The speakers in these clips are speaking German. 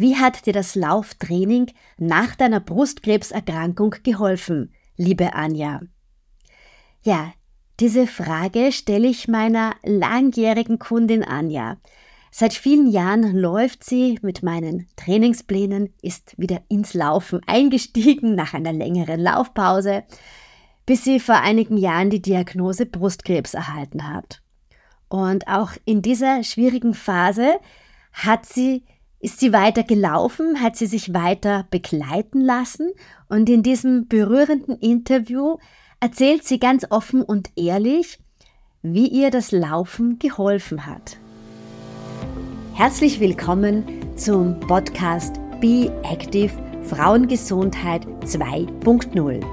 Wie hat dir das Lauftraining nach deiner Brustkrebserkrankung geholfen, liebe Anja? Ja, diese Frage stelle ich meiner langjährigen Kundin Anja. Seit vielen Jahren läuft sie mit meinen Trainingsplänen, ist wieder ins Laufen eingestiegen nach einer längeren Laufpause, bis sie vor einigen Jahren die Diagnose Brustkrebs erhalten hat. Und auch in dieser schwierigen Phase hat sie ist sie weiter gelaufen, hat sie sich weiter begleiten lassen und in diesem berührenden Interview erzählt sie ganz offen und ehrlich, wie ihr das Laufen geholfen hat. Herzlich willkommen zum Podcast Be Active Frauengesundheit 2.0.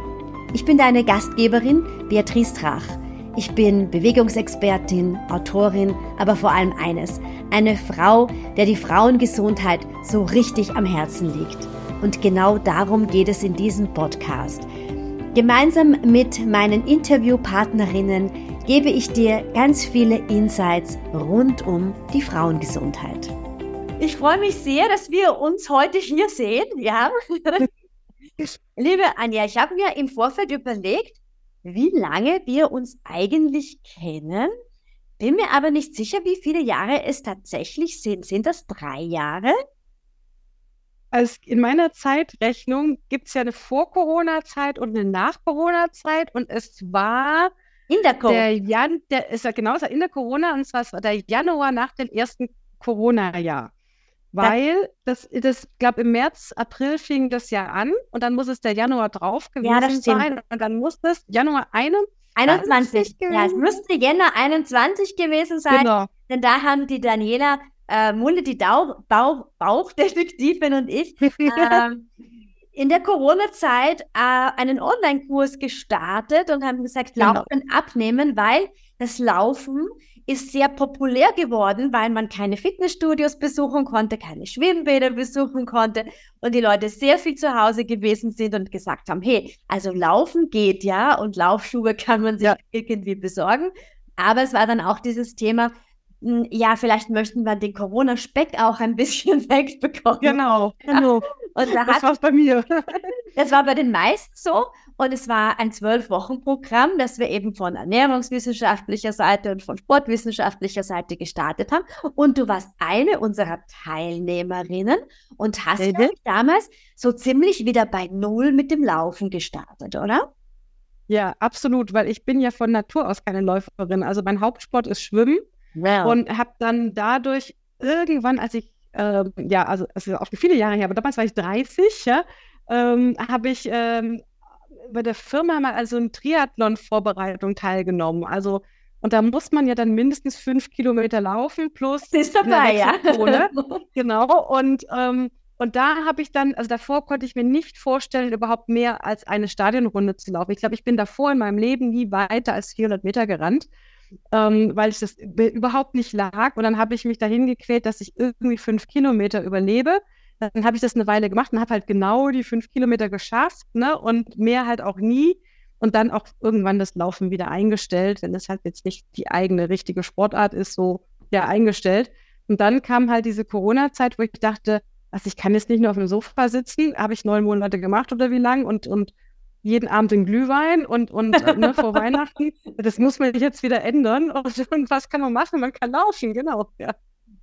Ich bin deine Gastgeberin Beatrice Drach. Ich bin Bewegungsexpertin, Autorin, aber vor allem eines, eine Frau, der die Frauengesundheit so richtig am Herzen liegt. Und genau darum geht es in diesem Podcast. Gemeinsam mit meinen Interviewpartnerinnen gebe ich dir ganz viele Insights rund um die Frauengesundheit. Ich freue mich sehr, dass wir uns heute hier sehen. Ja. Liebe Anja, ich habe mir im Vorfeld überlegt, wie lange wir uns eigentlich kennen. Bin mir aber nicht sicher, wie viele Jahre es tatsächlich sind. Sind das drei Jahre? Also in meiner Zeitrechnung gibt es ja eine Vor-Corona-Zeit und eine Nach-Corona-Zeit und es war in der Corona. Der Jan, der ist ja genau in der Corona und zwar war der Januar nach dem ersten Corona-Jahr. Weil das, das glaube im März, April fing das ja an und dann muss es der Januar drauf gewesen ja, sein. Und dann muss das Januar 21. 21. Ja, es müsste Jänner 21 gewesen sein. Genau. Denn da haben die Daniela äh, Mulle, die Dau Bauch Bauchdetektivin und ich, äh, in der Corona-Zeit äh, einen Online-Kurs gestartet und haben gesagt, genau. Laufen abnehmen, weil das Laufen ist sehr populär geworden, weil man keine Fitnessstudios besuchen konnte, keine Schwimmbäder besuchen konnte und die Leute sehr viel zu Hause gewesen sind und gesagt haben, hey, also laufen geht ja und Laufschuhe kann man sich ja. irgendwie besorgen. Aber es war dann auch dieses Thema, hm, ja, vielleicht möchten wir den Corona-Speck auch ein bisschen wegbekommen. Genau, genau. Und da das war bei mir. das war bei den meisten so. Und es war ein Zwölf-Wochen-Programm, das wir eben von ernährungswissenschaftlicher Seite und von sportwissenschaftlicher Seite gestartet haben. Und du warst eine unserer Teilnehmerinnen und hast mhm. damals so ziemlich wieder bei Null mit dem Laufen gestartet, oder? Ja, absolut, weil ich bin ja von Natur aus keine Läuferin. Also mein Hauptsport ist Schwimmen wow. und habe dann dadurch irgendwann, als ich ähm, ja, also es ist auch viele Jahre her, aber damals war ich 30, ja, ähm, habe ich ähm, bei der Firma mal also in Triathlon-Vorbereitung teilgenommen. Also, und da muss man ja dann mindestens fünf Kilometer laufen plus. Ist dabei, ja. genau. Und, ähm, und da habe ich dann, also davor konnte ich mir nicht vorstellen, überhaupt mehr als eine Stadionrunde zu laufen. Ich glaube, ich bin davor in meinem Leben nie weiter als 400 Meter gerannt ähm, weil ich das überhaupt nicht lag. Und dann habe ich mich dahin gequält, dass ich irgendwie fünf Kilometer überlebe. Dann habe ich das eine Weile gemacht und habe halt genau die fünf Kilometer geschafft ne? und mehr halt auch nie. Und dann auch irgendwann das Laufen wieder eingestellt, wenn das halt jetzt nicht die eigene richtige Sportart ist, so ja eingestellt. Und dann kam halt diese Corona-Zeit, wo ich dachte, also ich kann jetzt nicht nur auf dem Sofa sitzen, habe ich neun Monate gemacht oder wie lang und, und jeden Abend den Glühwein und, und ne, vor Weihnachten. Das muss man jetzt wieder ändern. Und, und, was kann man machen? Man kann laufen, genau. Ja.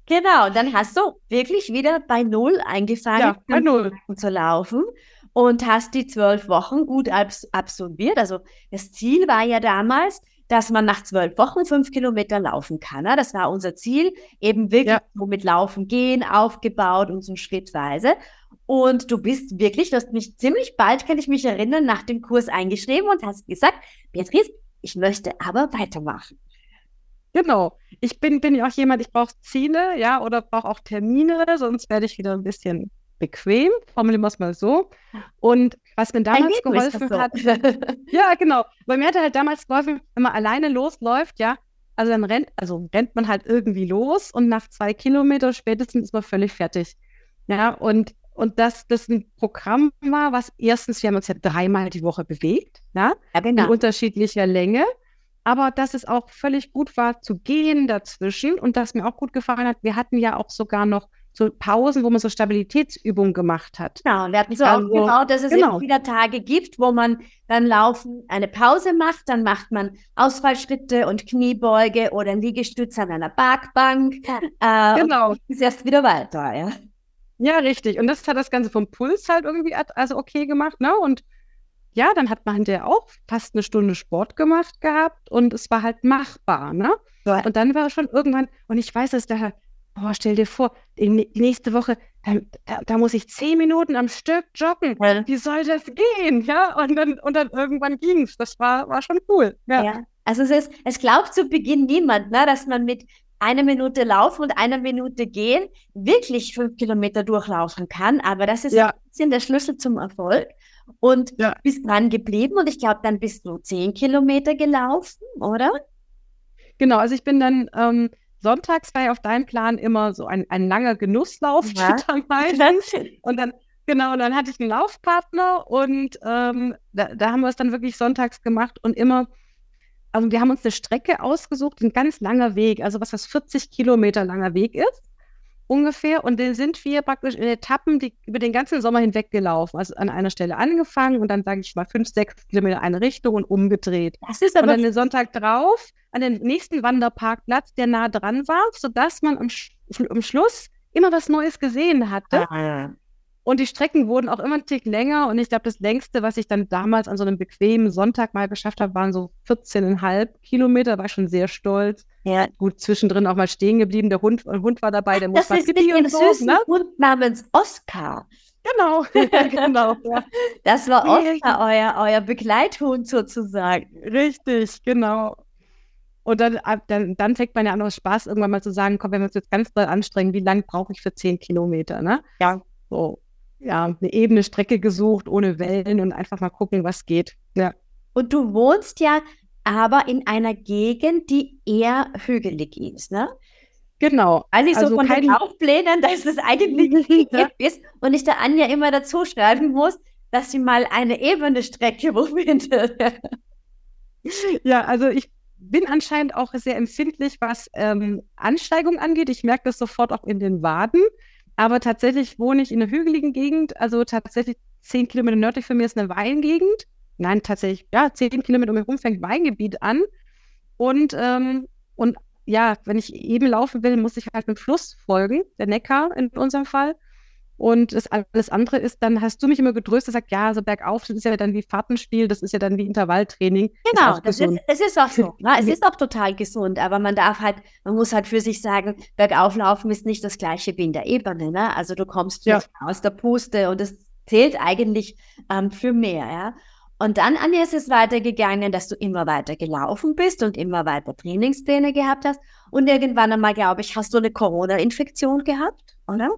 Genau, dann hast du wirklich wieder bei Null eingefangen, ja, bei Null. zu laufen und hast die zwölf Wochen gut absolviert. Also das Ziel war ja damals, dass man nach zwölf Wochen fünf Kilometer laufen kann. Ne? Das war unser Ziel, eben wirklich ja. so mit Laufen gehen, aufgebaut und so schrittweise. Und du bist wirklich, du hast mich ziemlich bald, kann ich mich erinnern, nach dem Kurs eingeschrieben und hast gesagt, Beatrice, ich möchte aber weitermachen. Genau. Ich bin, bin ja auch jemand, ich brauche Ziele, ja, oder brauche auch Termine, sonst werde ich wieder ein bisschen bequem, formulieren wir es mal so. Und was mir damals geholfen so. hat, ja, genau, weil mir hat halt damals geholfen, wenn man alleine losläuft, ja, also dann rennt, also rennt man halt irgendwie los und nach zwei Kilometern spätestens ist man völlig fertig. Ja, und und dass das ein Programm war, was erstens, wir haben uns ja dreimal die Woche bewegt, ja, ja genau. in unterschiedlicher Länge, aber dass es auch völlig gut war zu gehen dazwischen und dass mir auch gut gefallen hat, wir hatten ja auch sogar noch so Pausen, wo man so Stabilitätsübungen gemacht hat. Genau, wir hatten so also, aufgebaut, dass es genau. immer wieder Tage gibt, wo man beim Laufen eine Pause macht, dann macht man Ausfallschritte und Kniebeuge oder Liegestütze an einer Parkbank. Äh, genau. Und ist erst wieder weiter, ja. Ja, richtig. Und das hat das Ganze vom Puls halt irgendwie also okay gemacht, ne? Und ja, dann hat man hinterher auch fast eine Stunde Sport gemacht gehabt und es war halt machbar, ne? Ja. Und dann war schon irgendwann, und ich weiß, dass der boah, stell dir vor, die nächste Woche, da, da, da, muss ich zehn Minuten am Stück joggen. Ja. Wie soll das gehen? Ja, und dann, und dann irgendwann ging es. Das war, war schon cool. Ja. ja. Also es ist, es glaubt zu Beginn niemand, ne, dass man mit einer Minute laufen und einer Minute gehen wirklich fünf Kilometer durchlaufen kann. Aber das ist ja. ein bisschen der Schlüssel zum Erfolg. Und ja. bist dran geblieben und ich glaube, dann bist du zehn Kilometer gelaufen, oder? Genau, also ich bin dann ähm, sonntags war ja auf deinem Plan immer so ein, ein langer Genusslauf ja. Und dann, genau, und dann hatte ich einen Laufpartner und ähm, da, da haben wir es dann wirklich sonntags gemacht und immer, also wir haben uns eine Strecke ausgesucht, ein ganz langer Weg, also was das 40 Kilometer langer Weg ist ungefähr. Und den sind wir praktisch in Etappen die, über den ganzen Sommer hinweg gelaufen. Also an einer Stelle angefangen und dann, sage ich mal, fünf, sechs Kilometer eine Richtung und umgedreht. Das ist aber und dann den Sonntag drauf an den nächsten Wanderparkplatz, der nah dran war, sodass man am, am Schluss immer was Neues gesehen hatte. Ah, ja. Und die Strecken wurden auch immer ein Tick länger. Und ich glaube, das längste, was ich dann damals an so einem bequemen Sonntag mal geschafft habe, waren so 14,5 Kilometer. War schon sehr stolz. Ja. Gut, zwischendrin auch mal stehen geblieben. Der Hund, der Hund war dabei, der muss das ist mit dem so, süßen ne? Hund namens Oscar. Genau, genau. Ja. Das war Oscar, euer, euer Begleithund sozusagen. Richtig, genau. Und dann, dann, dann fängt man ja an, aus Spaß irgendwann mal zu sagen, komm, wenn wir uns jetzt ganz doll anstrengen, wie lange brauche ich für 10 Kilometer, ne? Ja. So, ja, eine ebene Strecke gesucht, ohne Wellen und einfach mal gucken, was geht. Ja. Und du wohnst ja aber in einer Gegend, die eher hügelig ist, ne? Genau. Also, ich so also von kein... den Laufplänen, dass es eigentlich ja. ist und ich der Anja immer dazu schreiben muss, dass sie mal eine ebene Strecke findet. ja, also ich bin anscheinend auch sehr empfindlich, was ähm, Ansteigung angeht. Ich merke das sofort auch in den Waden. Aber tatsächlich wohne ich in einer hügeligen Gegend, also tatsächlich zehn Kilometer nördlich von mir ist eine Weingegend. Nein, tatsächlich, ja, zehn Kilometer um mich herum fängt Weingebiet an. Und, ähm, und ja, wenn ich eben laufen will, muss ich halt mit Fluss folgen, der Neckar in unserem Fall. Und das alles andere ist, dann hast du mich immer getröstet, gesagt, ja, so bergauf, das ist ja dann wie Fahrtenspiel, das ist ja dann wie Intervalltraining. Genau, ist das ist, es ist auch so. Ne? Es ist auch total gesund, aber man darf halt, man muss halt für sich sagen, bergauflaufen ist nicht das gleiche wie in der Ebene. Ne? Also du kommst ja. aus der Puste und es zählt eigentlich ähm, für mehr. Ja? Und dann, Anja, ist es weitergegangen, dass du immer weiter gelaufen bist und immer weiter Trainingspläne gehabt hast. Und irgendwann einmal, glaube ich, hast du eine Corona-Infektion gehabt, oder?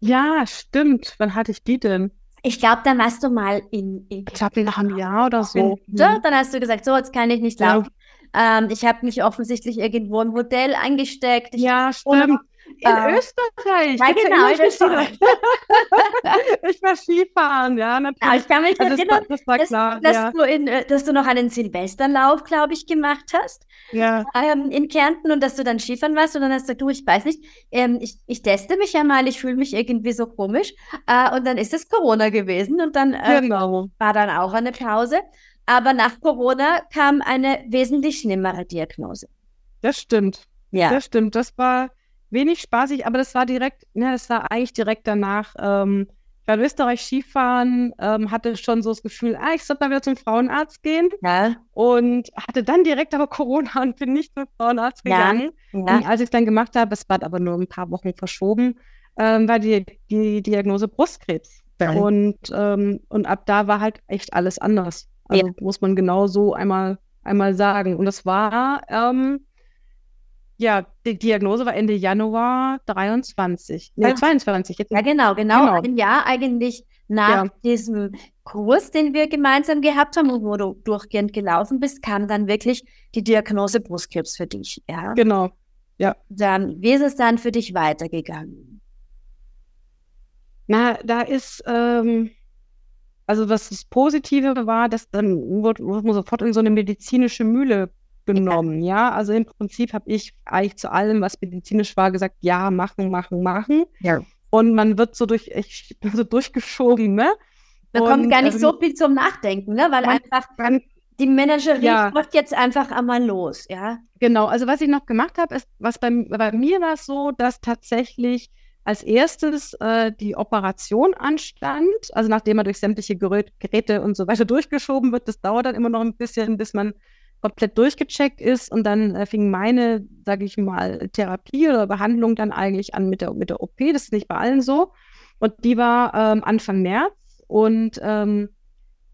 Ja, stimmt. Wann hatte ich die denn? Ich glaube, dann warst du mal in. in ich glaube, nach einem Jahr oder so. Ja, dann hast du gesagt, so, jetzt kann ich nicht laufen. Ja. Ähm, ich habe mich offensichtlich irgendwo im Hotel angesteckt. Ich ja, stimmt. In äh, Österreich. Ja, genau. In Österreich. ich war Skifahren, ja, natürlich. Ja, ich kann mich also erinnern, das das war klar, dass, ja. du in, äh, dass du noch einen Silvesterlauf, glaube ich, gemacht hast. Ja. Ähm, in Kärnten und dass du dann Skifahren warst und dann hast du gesagt, du, ich weiß nicht, ähm, ich, ich teste mich ja mal, ich fühle mich irgendwie so komisch. Äh, und dann ist es Corona gewesen und dann äh, genau. war dann auch eine Pause. Aber nach Corona kam eine wesentlich schlimmere Diagnose. Das stimmt. Ja. Das stimmt. Das war wenig spaßig, aber das war direkt, ne, das war eigentlich direkt danach. Ähm, ich war in Österreich Skifahren, ähm, hatte schon so das Gefühl, ah, ich sollte mal wieder zum Frauenarzt gehen. Ja. Und hatte dann direkt aber Corona und bin nicht zum Frauenarzt gegangen. Ja. ja. Und als ich es dann gemacht habe, es war aber nur ein paar Wochen verschoben, ähm, war die, die Diagnose Brustkrebs. Ja. Und, ähm, und ab da war halt echt alles anders. Also ja. muss man genau so einmal, einmal sagen. Und das war ähm, ja, die Diagnose war Ende Januar 23. Ja. Äh, 22. Jetzt ja, genau, genau, genau. Ein Jahr eigentlich nach ja. diesem Kurs, den wir gemeinsam gehabt haben und wo du durchgehend gelaufen bist, kam dann wirklich die Diagnose Brustkrebs für dich. Ja? Genau. Ja. Dann, wie ist es dann für dich weitergegangen? Na, da ist, ähm, also was das Positive war, dass dann wurde, wurde man sofort in so eine medizinische Mühle genommen. Ja, ja? also im Prinzip habe ich eigentlich zu allem, was medizinisch war, gesagt, ja, machen, machen, machen. Ja. Und man wird so durch, ich, so durchgeschoben, ne? Da und, kommt gar nicht ähm, so viel zum Nachdenken, ne? Weil man, einfach man, die Managerin ja. macht jetzt einfach einmal los, ja. Genau, also was ich noch gemacht habe, ist, was bei, bei mir war es so, dass tatsächlich als erstes äh, die Operation anstand, also nachdem man durch sämtliche Gerät, Geräte und so weiter durchgeschoben wird. Das dauert dann immer noch ein bisschen, bis man komplett durchgecheckt ist und dann äh, fing meine, sage ich mal, Therapie oder Behandlung dann eigentlich an mit der, mit der OP. Das ist nicht bei allen so. Und die war ähm, Anfang März und ähm,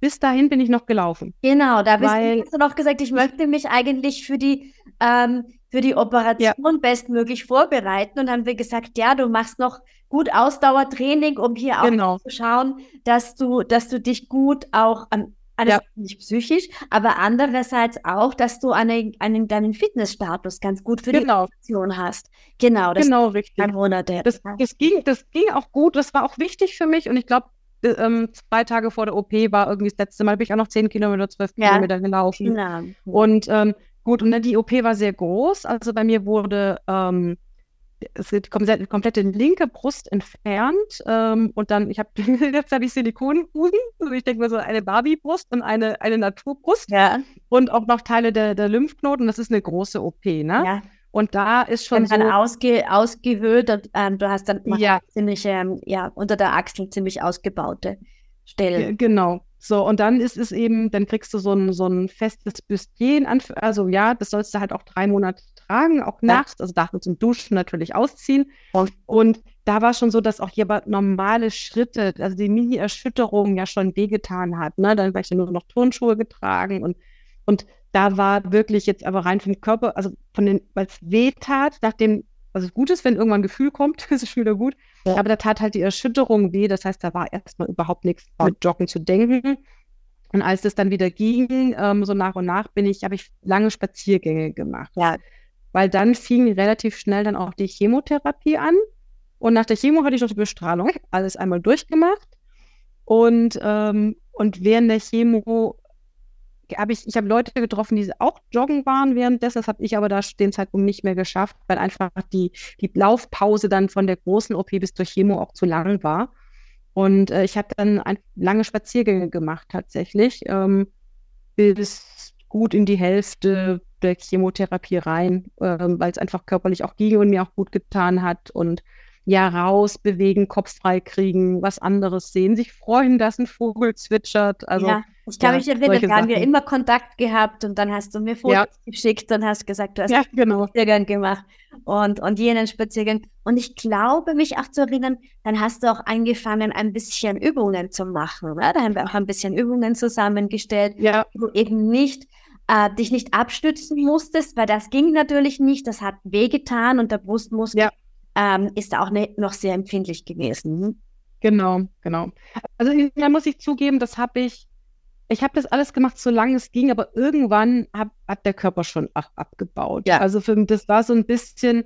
bis dahin bin ich noch gelaufen. Genau, da bist weil, du noch gesagt, ich möchte mich eigentlich für die, ähm, für die Operation ja. bestmöglich vorbereiten. Und dann haben wir gesagt, ja, du machst noch gut Ausdauertraining, um hier auch genau. zu schauen, dass du, dass du dich gut auch an alles ja. nicht psychisch, aber andererseits auch, dass du eine, einen, deinen Fitnessstatus ganz gut für genau. die Operation hast. Genau, das genau, richtig. Monate. Das, das, ging, das ging auch gut, das war auch wichtig für mich und ich glaube, ähm, zwei Tage vor der OP war irgendwie das letzte Mal, bin ich auch noch zehn Kilometer, zwölf ja. Kilometer gelaufen. Genau. Und ähm, gut, und dann die OP war sehr groß. Also bei mir wurde ähm, die komplette, komplette linke Brust entfernt ähm, und dann, ich habe jetzt habe ich Silikonbusen, also ich denke mal so eine Barbie-Brust und eine, eine Naturbrust ja. und auch noch Teile der, der Lymphknoten. Das ist eine große OP, ne? Ja. Und da ist schon dann so ausge, ausgehöhlt und ähm, du hast dann ja. ziemlich, ähm, ja, unter der Achsel ziemlich ausgebaute Stellen. Genau. So, und dann ist es eben, dann kriegst du so ein, so ein festes Büstchen, also ja, das sollst du halt auch drei Monate tragen, auch ja. nachts, also man zum Duschen natürlich ausziehen. Und, und da war schon so, dass auch hier normale Schritte, also die Mini-Erschütterung ja schon wehgetan hat. Ne? Dann war ich ja nur noch Turnschuhe getragen und, und da war wirklich jetzt aber rein vom Körper, also von den, weil es weh tat, nachdem, also gut ist, wenn irgendwann ein Gefühl kommt, ist es schon wieder gut. Ja. Aber da tat halt die Erschütterung weh. Das heißt, da war erstmal überhaupt nichts mit Joggen zu denken. Und als das dann wieder ging, ähm, so nach und nach, bin ich, habe ich lange Spaziergänge gemacht. Ja. Weil dann fing relativ schnell dann auch die Chemotherapie an. Und nach der Chemo hatte ich noch die Bestrahlung, alles einmal durchgemacht. Und, ähm, und während der Chemo habe ich, ich habe Leute getroffen, die auch joggen waren währenddessen. Das habe ich aber da den Zeitpunkt nicht mehr geschafft, weil einfach die, die Laufpause dann von der großen OP bis zur Chemo auch zu lang war. Und äh, ich habe dann ein, lange Spaziergänge gemacht tatsächlich, ähm, bis gut in die Hälfte der Chemotherapie rein, äh, weil es einfach körperlich auch ging und mir auch gut getan hat. Und ja raus, bewegen, Kopf frei kriegen, was anderes sehen, sich freuen, dass ein Vogel zwitschert. Also, ja, ich kann ja, mich erinnern, da haben wir immer Kontakt gehabt und dann hast du mir Fotos ja. geschickt und hast gesagt, du hast ja, genau. Spaziergang gemacht und, und jenen Spaziergang. Und ich glaube, mich auch zu erinnern, dann hast du auch angefangen, ein bisschen Übungen zu machen. Oder? Da haben wir auch ein bisschen Übungen zusammengestellt, ja. wo eben nicht äh, dich nicht abstützen musstest, weil das ging natürlich nicht. Das hat wehgetan und der Brustmuskel ja ähm, ist auch ne, noch sehr empfindlich gewesen. Mhm. Genau, genau. Also da muss ich zugeben, das habe ich, ich habe das alles gemacht, solange es ging, aber irgendwann hab, hat der Körper schon ab, abgebaut. Ja. Also für, das war so ein bisschen,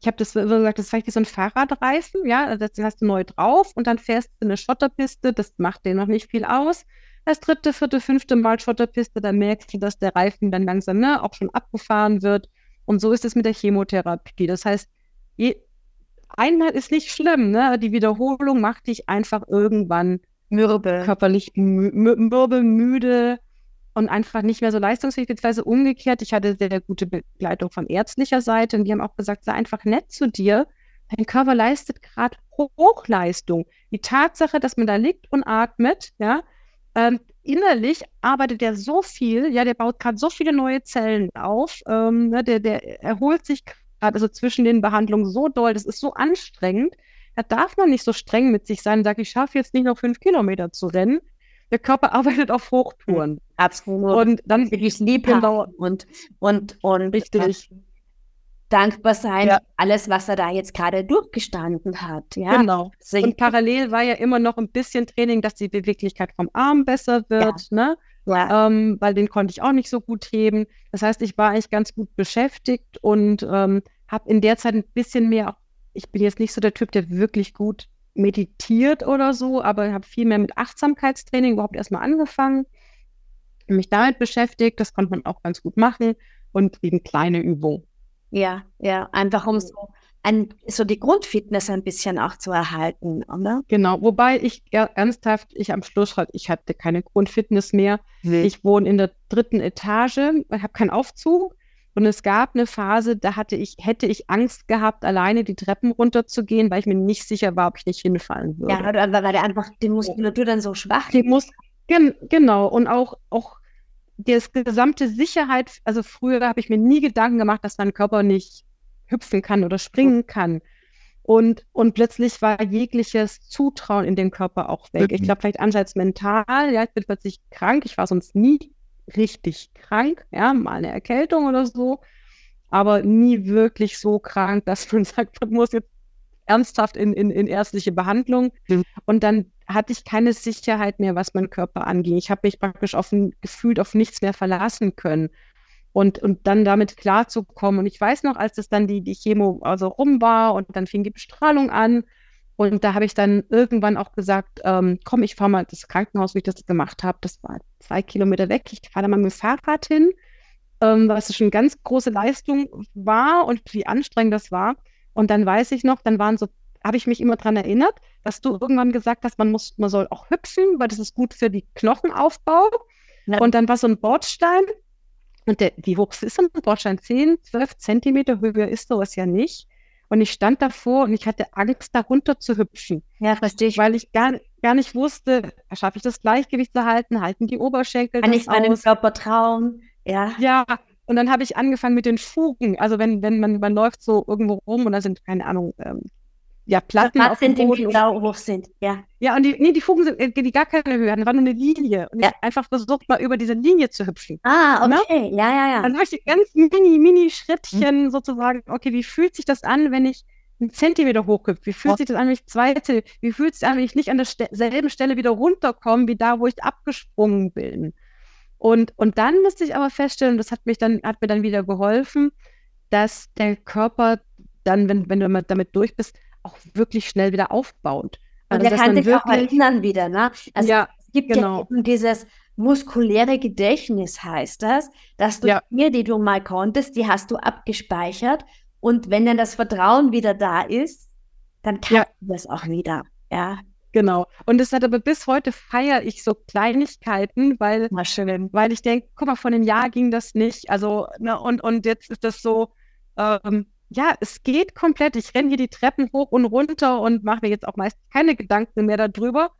ich habe das gesagt, das war wie so ein Fahrradreifen, ja, das hast du neu drauf und dann fährst du eine Schotterpiste, das macht dir noch nicht viel aus. Das dritte, vierte, fünfte Mal Schotterpiste, dann merkst du, dass der Reifen dann langsam ne, auch schon abgefahren wird. Und so ist es mit der Chemotherapie. Das heißt, je, einmal ist nicht schlimm, ne? Die Wiederholung macht dich einfach irgendwann mürbe. körperlich mürbe, müde und einfach nicht mehr so leistungsfähig, beziehungsweise umgekehrt. Ich hatte sehr, sehr gute Begleitung von ärztlicher Seite und die haben auch gesagt, sei einfach nett zu dir. Dein Körper leistet gerade Hochleistung. Die Tatsache, dass man da liegt und atmet, ja, ähm, innerlich arbeitet der so viel, ja, der baut gerade so viele neue Zellen auf, ähm, ne, der, der erholt sich also zwischen den Behandlungen so doll, das ist so anstrengend. Da darf man nicht so streng mit sich sein und sagen, ich schaffe jetzt nicht noch fünf Kilometer zu rennen. Der Körper arbeitet auf Hochtouren. Absolut. Und dann wirklich lieb genau. und, und, und richtig. Dankbar sein, ja. alles, was er da jetzt gerade durchgestanden hat. Ja? Genau. Und parallel war ja immer noch ein bisschen Training, dass die Beweglichkeit vom Arm besser wird. Ja. Ne? Ja. Ähm, weil den konnte ich auch nicht so gut heben. Das heißt, ich war eigentlich ganz gut beschäftigt und ähm, habe in der Zeit ein bisschen mehr, ich bin jetzt nicht so der Typ, der wirklich gut meditiert oder so, aber habe viel mehr mit Achtsamkeitstraining überhaupt erstmal angefangen, mich damit beschäftigt. Das konnte man auch ganz gut machen. und eben kleine Übungen. Ja, ja, einfach um so, ein, so die Grundfitness ein bisschen auch zu erhalten, oder? Genau, wobei ich ernsthaft, ich am Schluss halt, ich hatte keine Grundfitness mehr. Mhm. Ich wohne in der dritten Etage, ich habe keinen Aufzug. Und es gab eine Phase, da hatte ich, hätte ich Angst gehabt, alleine die Treppen runterzugehen, weil ich mir nicht sicher war, ob ich nicht hinfallen würde. Ja, weil der einfach die Muskulatur dann so schwach Die Mus gen genau. Und auch, auch das gesamte Sicherheit, also früher habe ich mir nie Gedanken gemacht, dass mein Körper nicht hüpfen kann oder springen kann. Und, und plötzlich war jegliches Zutrauen in den Körper auch weg. Mhm. Ich glaube, vielleicht einerseits mental, ja, ich bin plötzlich krank. Ich war sonst nie richtig krank, ja, mal eine Erkältung oder so, aber nie wirklich so krank, dass man sagt, man muss jetzt ernsthaft in, in, in ärztliche Behandlung. Mhm. Und dann hatte ich keine Sicherheit mehr, was mein Körper anging. Ich habe mich praktisch auf, gefühlt auf nichts mehr verlassen können und, und dann damit klarzukommen. Und ich weiß noch, als das dann die, die Chemo also rum war und dann fing die Bestrahlung an. Und da habe ich dann irgendwann auch gesagt, ähm, komm, ich fahre mal das Krankenhaus, wie ich das gemacht habe. Das war zwei Kilometer weg. Ich fahre da mal mit dem Fahrrad hin, ähm, was schon ganz große Leistung war und wie anstrengend das war. Und dann weiß ich noch, dann waren so, habe ich mich immer daran erinnert, dass du irgendwann gesagt hast, man muss, man soll auch hüpfen, weil das ist gut für die Knochenaufbau. Ja. Und dann war so ein Bordstein und der, wie hoch ist so ein Bordstein? 10, 12 Zentimeter höher ist sowas ja nicht. Und ich stand davor und ich hatte Angst, darunter zu hüpfen. Ja, verstehe ich. Weil ich gar, gar nicht wusste, schaffe ich das Gleichgewicht zu halten? Halten die Oberschenkel Kann ich meinem Körper trauen? Ja. Ja. Und dann habe ich angefangen mit den Fugen. Also wenn, wenn man, man läuft so irgendwo rum und da sind, keine Ahnung, ähm, ja, Platten auf dem Boden. Genau hoch sind, ja. Ja, und die, nee, die Fugen sind äh, die gar keine Höhe hatten, war nur eine Linie. Und ja. ich einfach versucht, mal über diese Linie zu hüpfen. Ah, ne? okay, Na? ja, ja, ja. Dann habe ich die ganz mini, mini Schrittchen hm. sozusagen, okay, wie fühlt sich das an, wenn ich einen Zentimeter hochhüpfe? Wie fühlt oh. sich das an, wenn ich zwei Zentimeter, wie fühlt es sich an, wenn ich nicht an derselben Stelle wieder runterkomme, wie da, wo ich abgesprungen bin? Und, und dann musste ich aber feststellen, das hat mich dann, hat mir dann wieder geholfen, dass der Körper dann, wenn, wenn du damit durch bist, auch wirklich schnell wieder aufbaut. Also, und der kann sich wirklich, auch erinnern wieder, ne? Also ja, es gibt genau. ja eben dieses muskuläre Gedächtnis, heißt das, dass du ja. Dinge, die du mal konntest, die hast du abgespeichert. Und wenn dann das Vertrauen wieder da ist, dann kann ja. das auch wieder. Ja. Genau. Und es hat aber bis heute feiere ich so Kleinigkeiten, weil, weil ich denke, guck mal, vor einem Jahr ging das nicht. Also, ne, und, und jetzt ist das so, ähm, ja, es geht komplett. Ich renne hier die Treppen hoch und runter und mache mir jetzt auch meist keine Gedanken mehr darüber.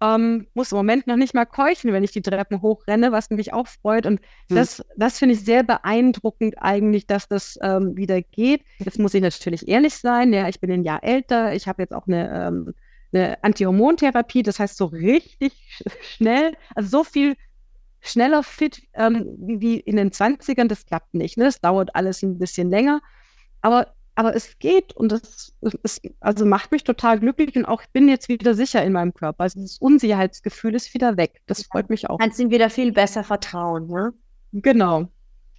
Ähm, muss im Moment noch nicht mal keuchen, wenn ich die Treppen hochrenne, was mich auch freut. Und hm. das, das finde ich sehr beeindruckend eigentlich, dass das ähm, wieder geht. Jetzt muss ich natürlich ehrlich sein. Ja, ich bin ein Jahr älter. Ich habe jetzt auch eine, ähm, eine Antihormontherapie. Das heißt, so richtig schnell, also so viel schneller fit ähm, wie in den 20ern, das klappt nicht. Ne? Das dauert alles ein bisschen länger. Aber, aber es geht und das ist, also macht mich total glücklich und auch ich bin jetzt wieder sicher in meinem Körper. Also das Unsicherheitsgefühl ist wieder weg. Das freut mich auch. Kannst ihm wieder viel besser vertrauen, ne? Genau.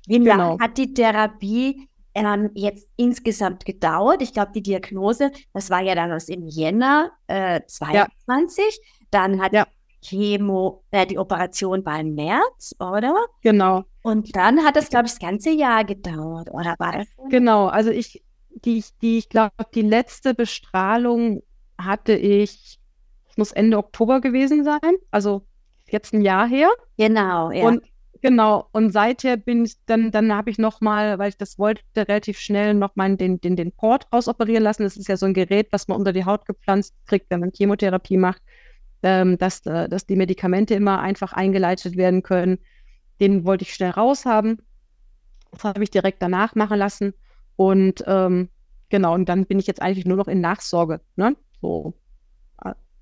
Wie genau. hat die Therapie ähm, jetzt insgesamt gedauert? Ich glaube, die Diagnose, das war ja dann aus im Jänner äh, 22. Ja. Dann hat ja. Chemo, äh, die Operation war im März, oder? Genau. Und dann hat es, glaube ich, das ganze Jahr gedauert, oder war das? Genau, also ich, die, die ich glaube, die letzte Bestrahlung hatte ich, es muss Ende Oktober gewesen sein, also jetzt ein Jahr her. Genau, ja. Und genau, und seither bin ich, dann, dann habe ich nochmal, weil ich das wollte, relativ schnell nochmal den, den, den Port rausoperieren lassen. Das ist ja so ein Gerät, was man unter die Haut gepflanzt kriegt, wenn man Chemotherapie macht, ähm, dass, äh, dass die Medikamente immer einfach eingeleitet werden können. Den wollte ich schnell raushaben. Das habe ich direkt danach machen lassen. Und ähm, genau, und dann bin ich jetzt eigentlich nur noch in Nachsorge. Ne? So.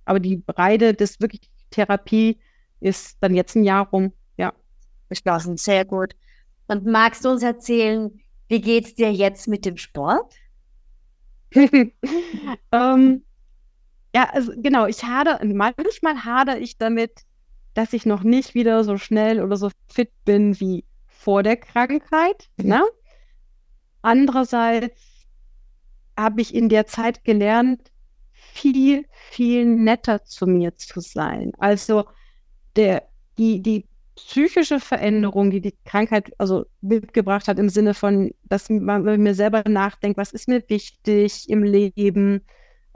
Aber die Breite des wirklich Therapie ist dann jetzt ein Jahr rum. Ja. Beschlossen, sehr gut. Und magst du uns erzählen, wie geht es dir jetzt mit dem Sport? ähm, ja, also genau, ich hader, manchmal hader ich damit, dass ich noch nicht wieder so schnell oder so fit bin wie vor der Krankheit. Mhm. Ne? Andererseits habe ich in der Zeit gelernt, viel, viel netter zu mir zu sein. Also der, die, die psychische Veränderung, die die Krankheit also mitgebracht hat, im Sinne von, dass man mir selber nachdenkt, was ist mir wichtig im Leben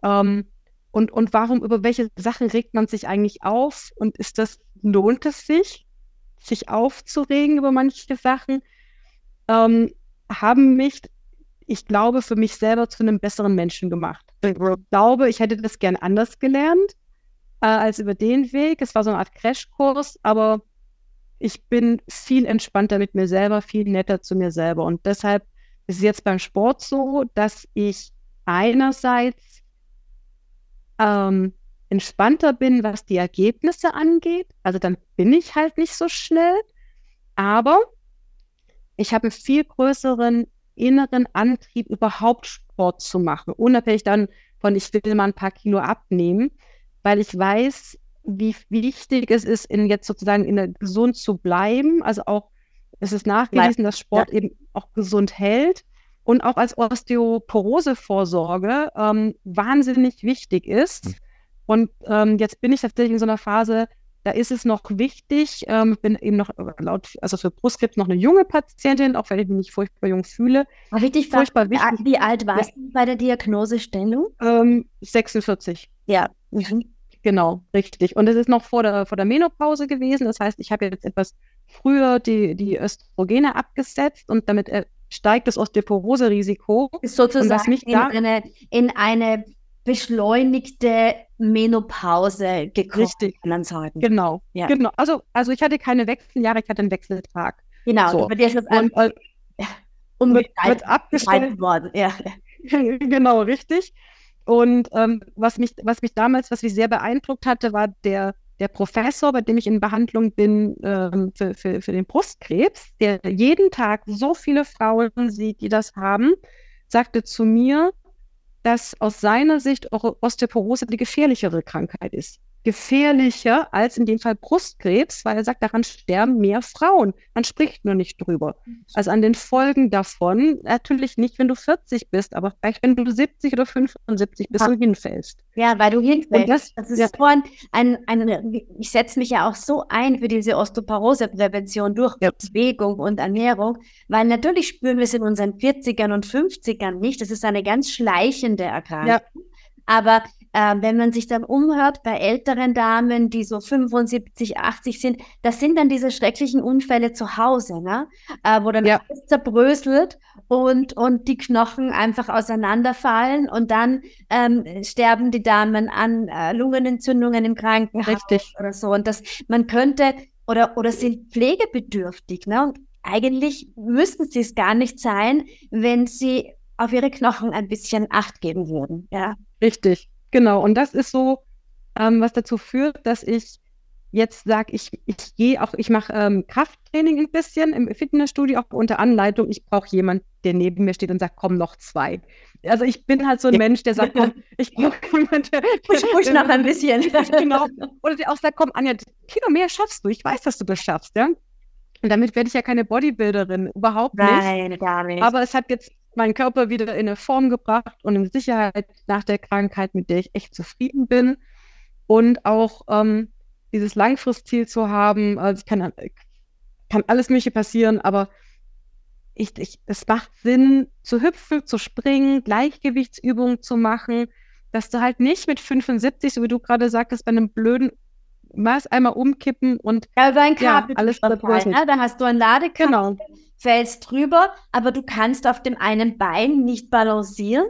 ähm, und, und warum, über welche Sachen regt man sich eigentlich auf und ist das, lohnt es sich, sich aufzuregen über manche Sachen, ähm, haben mich, ich glaube, für mich selber zu einem besseren Menschen gemacht. Ich glaube, ich hätte das gern anders gelernt äh, als über den Weg. Es war so eine Art Crashkurs, aber ich bin viel entspannter mit mir selber, viel netter zu mir selber. Und deshalb ist es jetzt beim Sport so, dass ich einerseits ähm, entspannter bin, was die Ergebnisse angeht. Also dann bin ich halt nicht so schnell. Aber ich habe einen viel größeren inneren Antrieb, überhaupt Sport zu machen. Unabhängig dann von, ich will mal ein paar Kilo abnehmen, weil ich weiß, wie wichtig es ist, in jetzt sozusagen in der, gesund zu bleiben. Also auch, es ist nachgewiesen, dass Sport ja. eben auch gesund hält und auch als Osteoporosevorsorge ähm, wahnsinnig wichtig ist. Mhm. Und ähm, jetzt bin ich tatsächlich in so einer Phase, da ist es noch wichtig, ähm, bin eben noch laut, also für Brustkrebs noch eine junge Patientin, auch wenn ich mich nicht furchtbar jung fühle. War richtig furchtbar wichtig. Wie alt warst du bei der Diagnosestellung? Ähm, 46. Ja. Mhm. Genau, richtig. Und es ist noch vor der, vor der Menopause gewesen. Das heißt, ich habe jetzt etwas früher die, die Östrogene abgesetzt und damit äh, steigt das Osteoporose-Risiko. Ist sozusagen in, eine, in eine beschleunigte Menopause gekommen. Richtig. Genau. Ja. genau. Also, also ich hatte keine Wechseljahre, ich hatte einen Wechseltag. Genau, so. über dir ist das und, äh, wird, wird abgestellt worden. Ja. genau, richtig. Und ähm, was, mich, was mich damals, was mich sehr beeindruckt hatte, war der, der Professor, bei dem ich in Behandlung bin ähm, für, für, für den Brustkrebs, der jeden Tag so viele Frauen sieht, die das haben, sagte zu mir, dass aus seiner Sicht Osteoporose die gefährlichere Krankheit ist gefährlicher als in dem Fall Brustkrebs, weil er sagt, daran sterben mehr Frauen. Man spricht nur nicht drüber. Also an den Folgen davon, natürlich nicht, wenn du 40 bist, aber vielleicht, wenn du 70 oder 75 bist ja. und hinfällst. Ja, weil du hinfällst. Das, das, ist ja. so ein, ein, ein ich setze mich ja auch so ein für diese Osteoporoseprävention durch ja. Bewegung und Ernährung, weil natürlich spüren wir es in unseren 40ern und 50ern nicht. Das ist eine ganz schleichende Erkrankung. Ja. Aber äh, wenn man sich dann umhört bei älteren Damen, die so 75, 80 sind, das sind dann diese schrecklichen Unfälle zu Hause, ne? Äh, wo dann ja. alles zerbröselt und, und die Knochen einfach auseinanderfallen und dann ähm, sterben die Damen an äh, Lungenentzündungen im Krankenhaus Richtig. oder so. Und das, man könnte oder, oder sind pflegebedürftig. Ne? Und eigentlich müssten sie es gar nicht sein, wenn sie auf ihre Knochen ein bisschen Acht geben würden. Ja. Richtig, genau. Und das ist so, ähm, was dazu führt, dass ich jetzt sage, ich, ich gehe auch, ich mache ähm, Krafttraining ein bisschen im Fitnessstudio, auch unter Anleitung. Ich brauche jemanden, der neben mir steht und sagt, komm, noch zwei. Also ich bin halt so ein Mensch, der sagt, komm, ich brauche jemanden, der, push, push noch ein bisschen. genau. Oder der auch sagt, komm, Anja, Kilo mehr schaffst du. Ich weiß, dass du das schaffst, ja. Und damit werde ich ja keine Bodybuilderin, überhaupt nicht. Nein, gar nicht. Aber es hat jetzt meinen Körper wieder in eine Form gebracht und in Sicherheit nach der Krankheit, mit der ich echt zufrieden bin. Und auch ähm, dieses Langfristziel zu haben, also kann, kann alles Mögliche passieren, aber ich, ich, es macht Sinn, zu hüpfen, zu springen, Gleichgewichtsübungen zu machen, dass du halt nicht mit 75, so wie du gerade sagtest, bei einem blöden mal einmal umkippen und ja, so ein Kabel ja, alles verbröselt. Ne? Da hast du ein Ladekabel, genau. Fällst drüber, aber du kannst auf dem einen Bein nicht balancieren.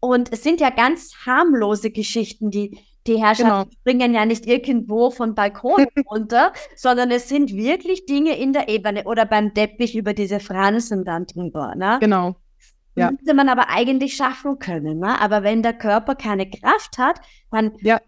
Und es sind ja ganz harmlose Geschichten, die die Herrschaften genau. springen ja nicht irgendwo von Balkon runter, sondern es sind wirklich Dinge in der Ebene oder beim Teppich über diese Fransen dann drüber. Ne? Genau. Ja. Müsste man aber eigentlich schaffen können. Ne? Aber wenn der Körper keine Kraft hat, dann ja